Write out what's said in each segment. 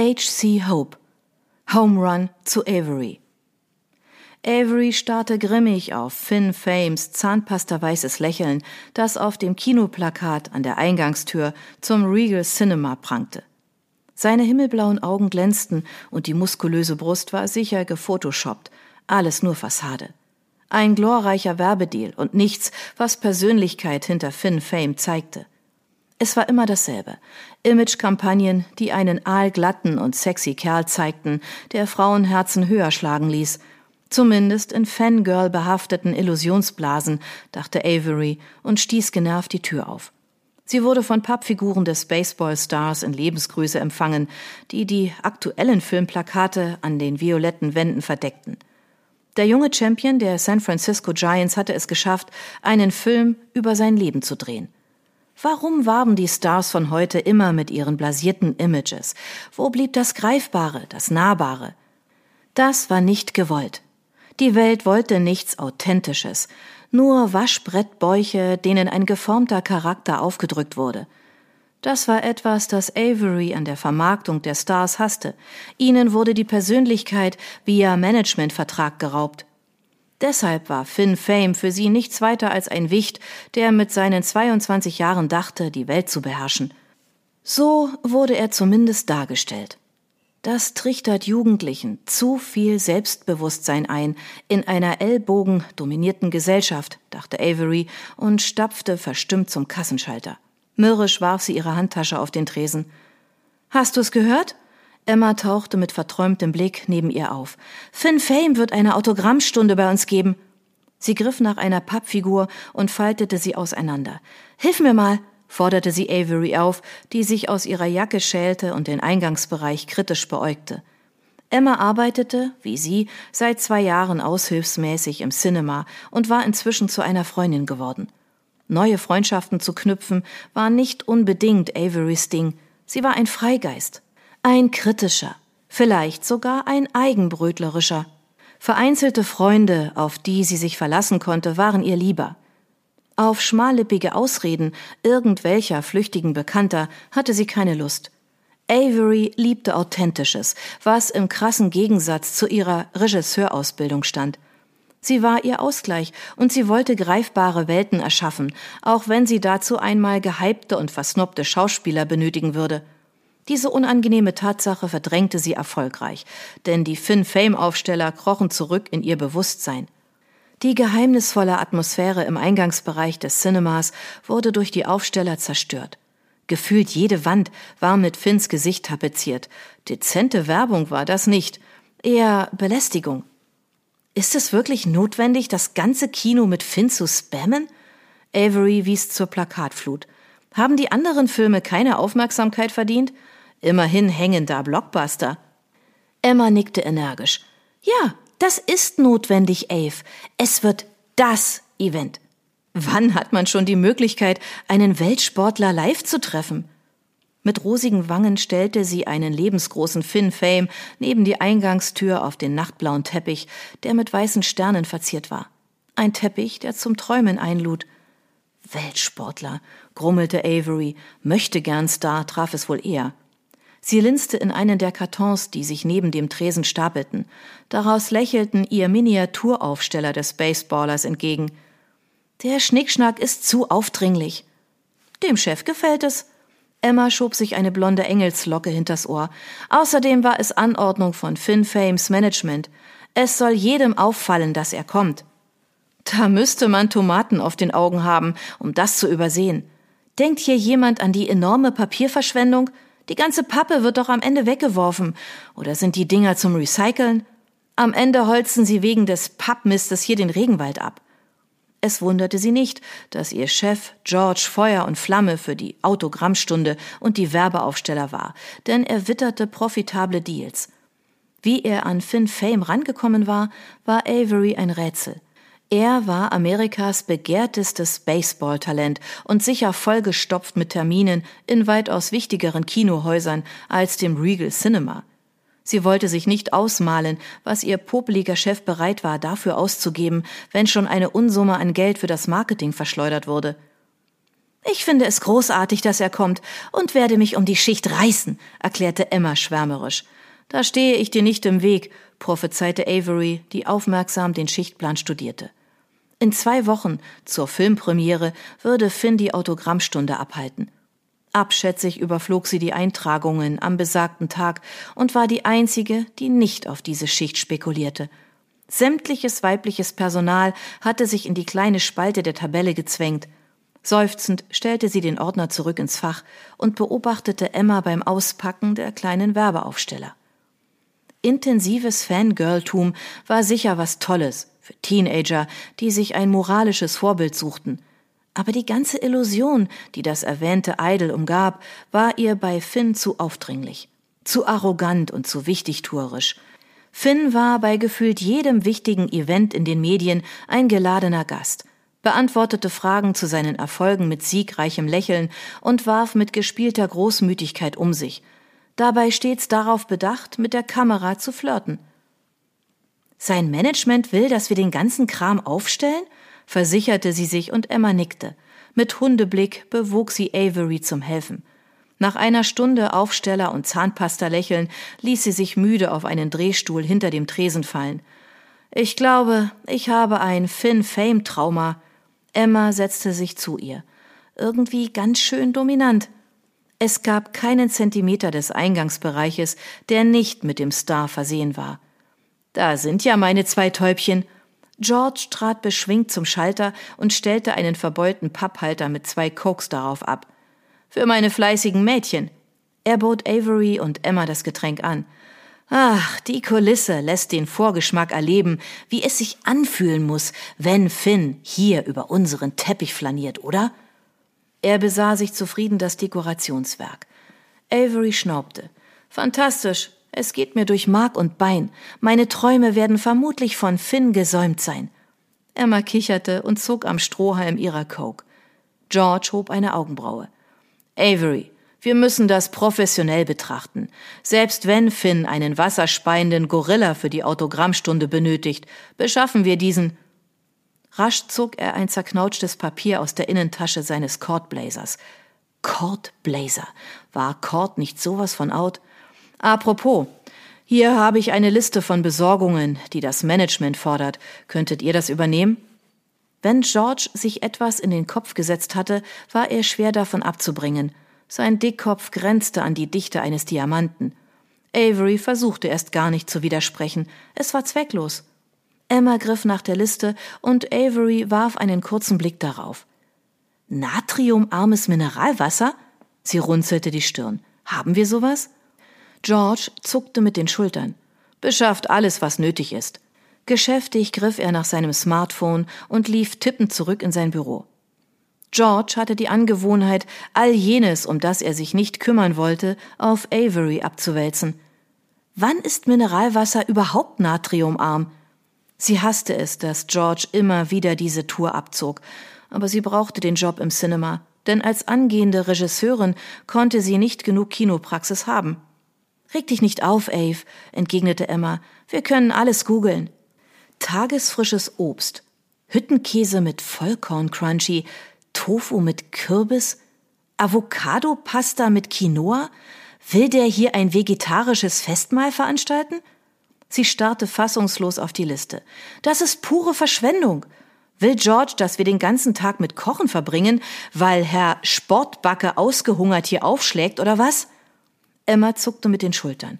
H.C. Hope. Home Run zu Avery. Avery starrte grimmig auf Finn Fames zahnpastaweißes Lächeln, das auf dem Kinoplakat an der Eingangstür zum Regal Cinema prangte. Seine himmelblauen Augen glänzten und die muskulöse Brust war sicher gefotoshoppt, alles nur Fassade. Ein glorreicher Werbedeal und nichts, was Persönlichkeit hinter Finn Fame zeigte. Es war immer dasselbe. Imagekampagnen, die einen aalglatten und sexy Kerl zeigten, der Frauenherzen höher schlagen ließ. Zumindest in Fangirl behafteten Illusionsblasen, dachte Avery und stieß genervt die Tür auf. Sie wurde von Pappfiguren des Baseball-Stars in Lebensgröße empfangen, die die aktuellen Filmplakate an den violetten Wänden verdeckten. Der junge Champion der San Francisco Giants hatte es geschafft, einen Film über sein Leben zu drehen. Warum warben die Stars von heute immer mit ihren blasierten Images? Wo blieb das Greifbare, das Nahbare? Das war nicht gewollt. Die Welt wollte nichts Authentisches, nur Waschbrettbäuche, denen ein geformter Charakter aufgedrückt wurde – das war etwas, das Avery an der Vermarktung der Stars hasste. Ihnen wurde die Persönlichkeit via Managementvertrag geraubt. Deshalb war Finn Fame für sie nichts weiter als ein Wicht, der mit seinen 22 Jahren dachte, die Welt zu beherrschen. So wurde er zumindest dargestellt. Das trichtert Jugendlichen zu viel Selbstbewusstsein ein in einer ellbogendominierten Gesellschaft, dachte Avery und stapfte verstimmt zum Kassenschalter. Mürrisch warf sie ihre Handtasche auf den Tresen. Hast du es gehört? Emma tauchte mit verträumtem Blick neben ihr auf. Finn Fame wird eine Autogrammstunde bei uns geben. Sie griff nach einer Pappfigur und faltete sie auseinander. Hilf mir mal, forderte sie Avery auf, die sich aus ihrer Jacke schälte und den Eingangsbereich kritisch beäugte. Emma arbeitete, wie sie, seit zwei Jahren aushilfsmäßig im Cinema und war inzwischen zu einer Freundin geworden. Neue Freundschaften zu knüpfen, war nicht unbedingt Averys Ding. Sie war ein Freigeist. Ein kritischer. Vielleicht sogar ein eigenbrötlerischer. Vereinzelte Freunde, auf die sie sich verlassen konnte, waren ihr lieber. Auf schmallippige Ausreden irgendwelcher flüchtigen Bekannter hatte sie keine Lust. Avery liebte Authentisches, was im krassen Gegensatz zu ihrer Regisseurausbildung stand – Sie war ihr Ausgleich und sie wollte greifbare Welten erschaffen, auch wenn sie dazu einmal gehypte und versnobte Schauspieler benötigen würde. Diese unangenehme Tatsache verdrängte sie erfolgreich, denn die Finn Fame Aufsteller krochen zurück in ihr Bewusstsein. Die geheimnisvolle Atmosphäre im Eingangsbereich des Cinemas wurde durch die Aufsteller zerstört. Gefühlt jede Wand war mit Finns Gesicht tapeziert. Dezente Werbung war das nicht, eher Belästigung. Ist es wirklich notwendig, das ganze Kino mit Finn zu spammen? Avery wies zur Plakatflut. Haben die anderen Filme keine Aufmerksamkeit verdient? Immerhin hängen da Blockbuster. Emma nickte energisch. Ja, das ist notwendig, Ave. Es wird das Event. Wann hat man schon die Möglichkeit, einen Weltsportler live zu treffen? Mit rosigen Wangen stellte sie einen lebensgroßen Finn Fame neben die Eingangstür auf den nachtblauen Teppich, der mit weißen Sternen verziert war. Ein Teppich, der zum Träumen einlud. Weltsportler, grummelte Avery, möchte gern Star traf es wohl eher. Sie linste in einen der Kartons, die sich neben dem Tresen stapelten. Daraus lächelten ihr Miniaturaufsteller des Baseballers entgegen. Der Schnickschnack ist zu aufdringlich. Dem Chef gefällt es, Emma schob sich eine blonde Engelslocke hinters Ohr. Außerdem war es Anordnung von Finn Fames Management. Es soll jedem auffallen, dass er kommt. Da müsste man Tomaten auf den Augen haben, um das zu übersehen. Denkt hier jemand an die enorme Papierverschwendung? Die ganze Pappe wird doch am Ende weggeworfen. Oder sind die Dinger zum Recyceln? Am Ende holzen sie wegen des Pappmistes hier den Regenwald ab. Es wunderte sie nicht, dass ihr Chef George Feuer und Flamme für die Autogrammstunde und die Werbeaufsteller war, denn er witterte profitable Deals. Wie er an Finn Fame rangekommen war, war Avery ein Rätsel. Er war Amerikas begehrtestes Baseballtalent und sicher vollgestopft mit Terminen in weitaus wichtigeren Kinohäusern als dem Regal Cinema. Sie wollte sich nicht ausmalen, was ihr popeliger Chef bereit war, dafür auszugeben, wenn schon eine Unsumme an Geld für das Marketing verschleudert wurde. Ich finde es großartig, dass er kommt und werde mich um die Schicht reißen, erklärte Emma schwärmerisch. Da stehe ich dir nicht im Weg, prophezeite Avery, die aufmerksam den Schichtplan studierte. In zwei Wochen, zur Filmpremiere, würde Finn die Autogrammstunde abhalten. Abschätzig überflog sie die Eintragungen am besagten Tag und war die einzige, die nicht auf diese Schicht spekulierte. Sämtliches weibliches Personal hatte sich in die kleine Spalte der Tabelle gezwängt. Seufzend stellte sie den Ordner zurück ins Fach und beobachtete Emma beim Auspacken der kleinen Werbeaufsteller. Intensives Fangirltum war sicher was Tolles für Teenager, die sich ein moralisches Vorbild suchten. Aber die ganze Illusion, die das erwähnte Idol umgab, war ihr bei Finn zu aufdringlich, zu arrogant und zu wichtigtuerisch. Finn war bei gefühlt jedem wichtigen Event in den Medien ein geladener Gast, beantwortete Fragen zu seinen Erfolgen mit siegreichem Lächeln und warf mit gespielter Großmütigkeit um sich, dabei stets darauf bedacht, mit der Kamera zu flirten. Sein Management will, dass wir den ganzen Kram aufstellen? versicherte sie sich und Emma nickte. Mit Hundeblick bewog sie Avery zum Helfen. Nach einer Stunde Aufsteller und Zahnpasta lächeln, ließ sie sich müde auf einen Drehstuhl hinter dem Tresen fallen. Ich glaube, ich habe ein Finn-Fame-Trauma. Emma setzte sich zu ihr. Irgendwie ganz schön dominant. Es gab keinen Zentimeter des Eingangsbereiches, der nicht mit dem Star versehen war. Da sind ja meine zwei Täubchen. George trat beschwingt zum Schalter und stellte einen verbeulten Papphalter mit zwei Cokes darauf ab. Für meine fleißigen Mädchen. Er bot Avery und Emma das Getränk an. Ach, die Kulisse lässt den Vorgeschmack erleben, wie es sich anfühlen muss, wenn Finn hier über unseren Teppich flaniert, oder? Er besah sich zufrieden das Dekorationswerk. Avery schnaubte. Fantastisch. Es geht mir durch Mark und Bein. Meine Träume werden vermutlich von Finn gesäumt sein. Emma kicherte und zog am Strohhalm ihrer Coke. George hob eine Augenbraue. Avery, wir müssen das professionell betrachten. Selbst wenn Finn einen wasserspeienden Gorilla für die Autogrammstunde benötigt, beschaffen wir diesen Rasch zog er ein zerknautschtes Papier aus der Innentasche seines Cordblazers. Cordblazer. War Cord nicht sowas von out? Apropos, hier habe ich eine Liste von Besorgungen, die das Management fordert. Könntet ihr das übernehmen? Wenn George sich etwas in den Kopf gesetzt hatte, war er schwer davon abzubringen. Sein Dickkopf grenzte an die Dichte eines Diamanten. Avery versuchte erst gar nicht zu widersprechen. Es war zwecklos. Emma griff nach der Liste und Avery warf einen kurzen Blick darauf. Natriumarmes Mineralwasser? Sie runzelte die Stirn. Haben wir sowas? George zuckte mit den Schultern. Beschafft alles, was nötig ist. Geschäftig griff er nach seinem Smartphone und lief tippend zurück in sein Büro. George hatte die Angewohnheit, all jenes, um das er sich nicht kümmern wollte, auf Avery abzuwälzen. Wann ist Mineralwasser überhaupt natriumarm? Sie hasste es, dass George immer wieder diese Tour abzog, aber sie brauchte den Job im Cinema, denn als angehende Regisseurin konnte sie nicht genug Kinopraxis haben. Reg dich nicht auf, Ave, entgegnete Emma. Wir können alles googeln. Tagesfrisches Obst, Hüttenkäse mit Vollkorn-Crunchy, Tofu mit Kürbis, Avocado-Pasta mit Quinoa? Will der hier ein vegetarisches Festmahl veranstalten? Sie starrte fassungslos auf die Liste. Das ist pure Verschwendung. Will George, dass wir den ganzen Tag mit Kochen verbringen, weil Herr Sportbacke ausgehungert hier aufschlägt oder was? Emma zuckte mit den Schultern.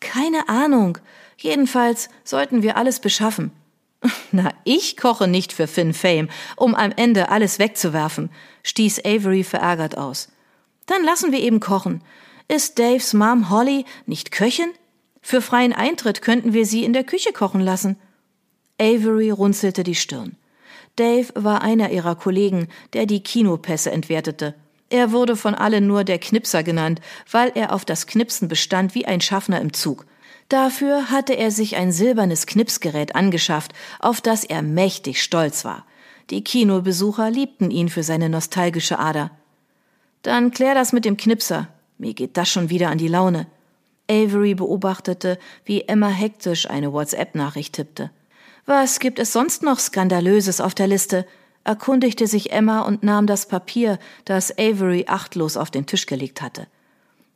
Keine Ahnung. Jedenfalls sollten wir alles beschaffen. Na, ich koche nicht für Finn Fame, um am Ende alles wegzuwerfen, stieß Avery verärgert aus. Dann lassen wir eben kochen. Ist Daves Mom Holly nicht Köchin? Für freien Eintritt könnten wir sie in der Küche kochen lassen. Avery runzelte die Stirn. Dave war einer ihrer Kollegen, der die Kinopässe entwertete. Er wurde von allen nur der Knipser genannt, weil er auf das Knipsen bestand wie ein Schaffner im Zug. Dafür hatte er sich ein silbernes Knipsgerät angeschafft, auf das er mächtig stolz war. Die Kinobesucher liebten ihn für seine nostalgische Ader. Dann klär das mit dem Knipser. Mir geht das schon wieder an die Laune. Avery beobachtete, wie Emma hektisch eine WhatsApp-Nachricht tippte. Was gibt es sonst noch Skandalöses auf der Liste? Erkundigte sich Emma und nahm das Papier, das Avery achtlos auf den Tisch gelegt hatte.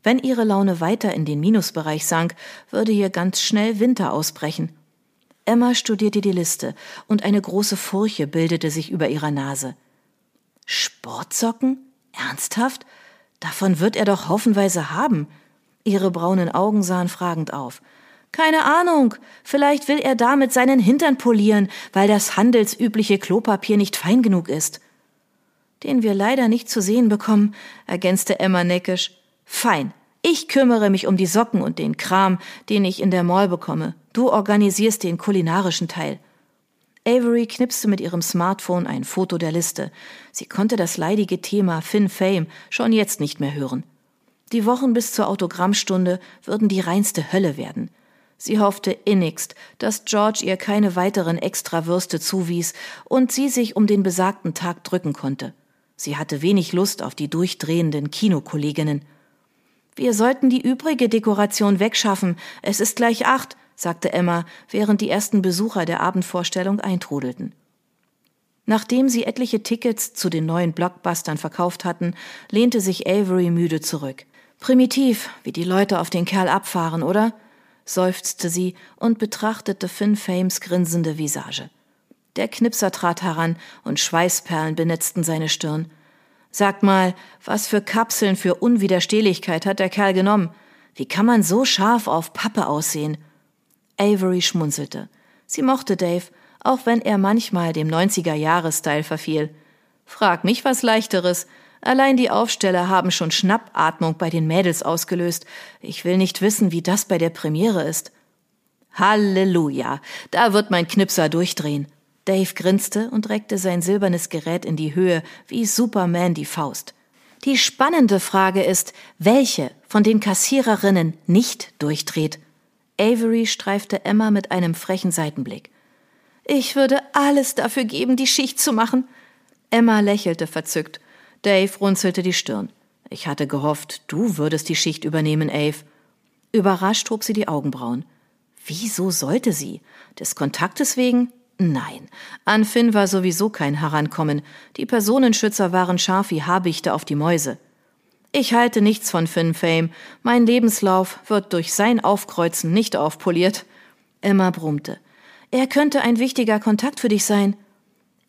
Wenn ihre Laune weiter in den Minusbereich sank, würde hier ganz schnell Winter ausbrechen. Emma studierte die Liste und eine große Furche bildete sich über ihrer Nase. Sportsocken? Ernsthaft? Davon wird er doch haufenweise haben. Ihre braunen Augen sahen fragend auf. Keine Ahnung. Vielleicht will er damit seinen Hintern polieren, weil das handelsübliche Klopapier nicht fein genug ist. Den wir leider nicht zu sehen bekommen, ergänzte Emma neckisch. Fein. Ich kümmere mich um die Socken und den Kram, den ich in der Mall bekomme. Du organisierst den kulinarischen Teil. Avery knipste mit ihrem Smartphone ein Foto der Liste. Sie konnte das leidige Thema Finn Fame schon jetzt nicht mehr hören. Die Wochen bis zur Autogrammstunde würden die reinste Hölle werden. Sie hoffte innigst, dass George ihr keine weiteren Extrawürste zuwies und sie sich um den besagten Tag drücken konnte. Sie hatte wenig Lust auf die durchdrehenden Kinokolleginnen. Wir sollten die übrige Dekoration wegschaffen. Es ist gleich acht, sagte Emma, während die ersten Besucher der Abendvorstellung eintrudelten. Nachdem sie etliche Tickets zu den neuen Blockbustern verkauft hatten, lehnte sich Avery müde zurück. Primitiv, wie die Leute auf den Kerl abfahren, oder? Seufzte sie und betrachtete Finn Fames grinsende Visage. Der Knipser trat heran und Schweißperlen benetzten seine Stirn. Sag mal, was für Kapseln für Unwiderstehlichkeit hat der Kerl genommen? Wie kann man so scharf auf Pappe aussehen? Avery schmunzelte. Sie mochte Dave, auch wenn er manchmal dem 90er-Jahres-Style verfiel. Frag mich was leichteres. Allein die Aufsteller haben schon Schnappatmung bei den Mädels ausgelöst. Ich will nicht wissen, wie das bei der Premiere ist. Halleluja, da wird mein Knipser durchdrehen. Dave grinste und reckte sein silbernes Gerät in die Höhe wie Superman die Faust. Die spannende Frage ist, welche von den Kassiererinnen nicht durchdreht. Avery streifte Emma mit einem frechen Seitenblick. Ich würde alles dafür geben, die Schicht zu machen. Emma lächelte verzückt. Dave runzelte die Stirn. Ich hatte gehofft, du würdest die Schicht übernehmen, Ave. Überrascht hob sie die Augenbrauen. Wieso sollte sie? Des Kontaktes wegen? Nein. An Finn war sowieso kein Herankommen. Die Personenschützer waren scharf wie Habichte auf die Mäuse. Ich halte nichts von Finn Fame. Mein Lebenslauf wird durch sein Aufkreuzen nicht aufpoliert. Emma brummte. Er könnte ein wichtiger Kontakt für dich sein.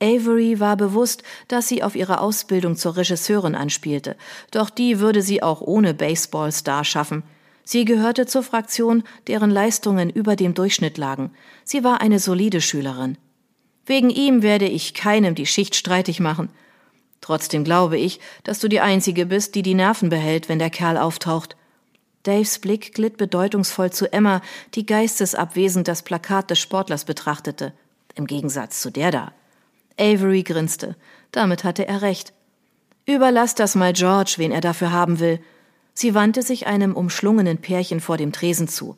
Avery war bewusst, dass sie auf ihre Ausbildung zur Regisseurin anspielte, doch die würde sie auch ohne Baseballstar schaffen. Sie gehörte zur Fraktion, deren Leistungen über dem Durchschnitt lagen. Sie war eine solide Schülerin. Wegen ihm werde ich keinem die Schicht streitig machen. Trotzdem glaube ich, dass du die Einzige bist, die die Nerven behält, wenn der Kerl auftaucht. Daves Blick glitt bedeutungsvoll zu Emma, die geistesabwesend das Plakat des Sportlers betrachtete. Im Gegensatz zu der da. Avery grinste. Damit hatte er recht. Überlass das mal George, wen er dafür haben will. Sie wandte sich einem umschlungenen Pärchen vor dem Tresen zu.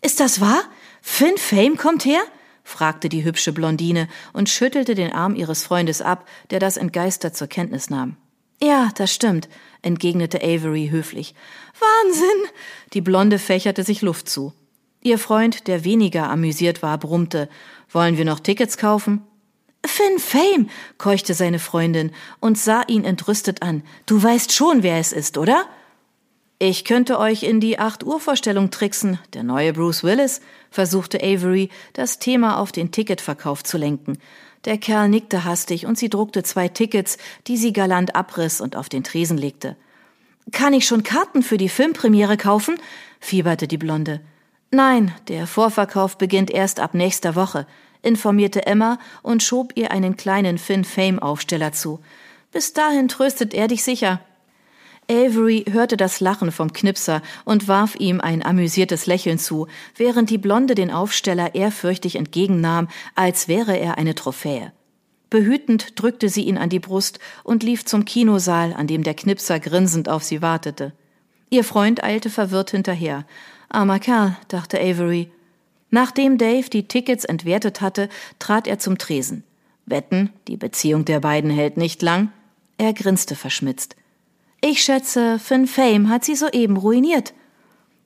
Ist das wahr? Finn Fame kommt her? fragte die hübsche Blondine und schüttelte den Arm ihres Freundes ab, der das entgeistert zur Kenntnis nahm. Ja, das stimmt, entgegnete Avery höflich. Wahnsinn! Die Blonde fächerte sich Luft zu. Ihr Freund, der weniger amüsiert war, brummte. Wollen wir noch Tickets kaufen? Finn Fame, keuchte seine Freundin und sah ihn entrüstet an. Du weißt schon, wer es ist, oder? Ich könnte euch in die 8 Uhr Vorstellung tricksen. Der neue Bruce Willis, versuchte Avery, das Thema auf den Ticketverkauf zu lenken. Der Kerl nickte hastig und sie druckte zwei Tickets, die sie galant abriss und auf den Tresen legte. Kann ich schon Karten für die Filmpremiere kaufen? fieberte die Blonde. Nein, der Vorverkauf beginnt erst ab nächster Woche informierte Emma und schob ihr einen kleinen Finn Fame Aufsteller zu. Bis dahin tröstet er dich sicher. Avery hörte das Lachen vom Knipser und warf ihm ein amüsiertes Lächeln zu, während die Blonde den Aufsteller ehrfürchtig entgegennahm, als wäre er eine Trophäe. Behütend drückte sie ihn an die Brust und lief zum Kinosaal, an dem der Knipser grinsend auf sie wartete. Ihr Freund eilte verwirrt hinterher. Armer Kerl, dachte Avery. Nachdem Dave die Tickets entwertet hatte, trat er zum Tresen. Wetten, die Beziehung der beiden hält nicht lang? Er grinste verschmitzt. Ich schätze, Finn Fame hat sie soeben ruiniert.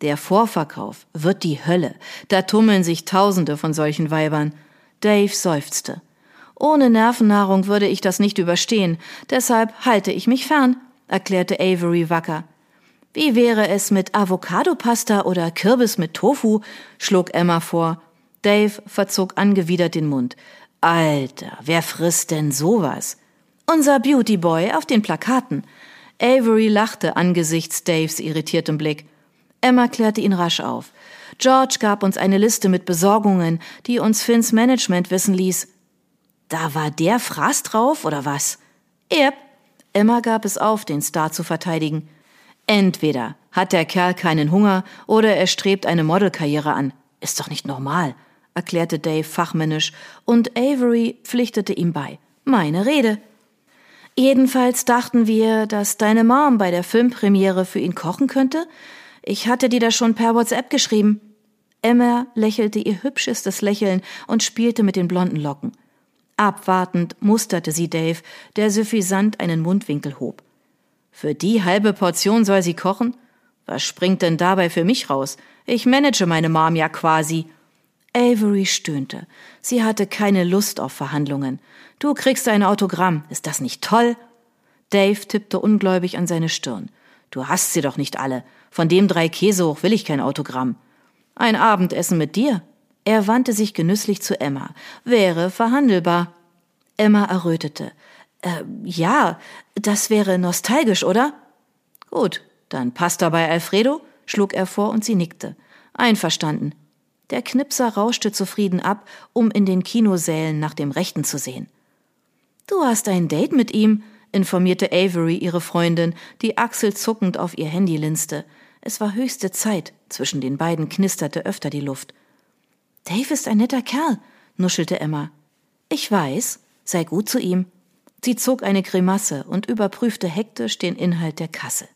Der Vorverkauf wird die Hölle. Da tummeln sich Tausende von solchen Weibern. Dave seufzte. Ohne Nervennahrung würde ich das nicht überstehen, deshalb halte ich mich fern, erklärte Avery wacker. Wie wäre es mit Avocadopasta oder Kürbis mit Tofu? schlug Emma vor. Dave verzog angewidert den Mund. Alter, wer frisst denn sowas? Unser Beauty Boy auf den Plakaten. Avery lachte angesichts Daves irritiertem Blick. Emma klärte ihn rasch auf. George gab uns eine Liste mit Besorgungen, die uns Finns Management wissen ließ. Da war der Fraß drauf, oder was? Yep. Emma gab es auf, den Star zu verteidigen. Entweder hat der Kerl keinen Hunger oder er strebt eine Modelkarriere an. Ist doch nicht normal, erklärte Dave fachmännisch, und Avery pflichtete ihm bei. Meine Rede. Jedenfalls dachten wir, dass deine Mom bei der Filmpremiere für ihn kochen könnte. Ich hatte dir das schon per WhatsApp geschrieben. Emma lächelte ihr hübschestes Lächeln und spielte mit den blonden Locken. Abwartend musterte sie Dave, der suffisant einen Mundwinkel hob. Für die halbe Portion soll sie kochen? Was springt denn dabei für mich raus? Ich manage meine Mom ja quasi. Avery stöhnte. Sie hatte keine Lust auf Verhandlungen. Du kriegst ein Autogramm. Ist das nicht toll? Dave tippte ungläubig an seine Stirn. Du hast sie doch nicht alle. Von dem drei Käse hoch will ich kein Autogramm. Ein Abendessen mit dir? Er wandte sich genüsslich zu Emma. Wäre verhandelbar. Emma errötete. Äh, ja, das wäre nostalgisch, oder? Gut, dann passt dabei Alfredo, schlug er vor und sie nickte. Einverstanden. Der Knipser rauschte zufrieden ab, um in den Kinosälen nach dem Rechten zu sehen. Du hast ein Date mit ihm, informierte Avery ihre Freundin, die achselzuckend auf ihr Handy linste. Es war höchste Zeit, zwischen den beiden knisterte öfter die Luft. Dave ist ein netter Kerl, nuschelte Emma. Ich weiß, sei gut zu ihm. Sie zog eine Grimasse und überprüfte hektisch den Inhalt der Kasse.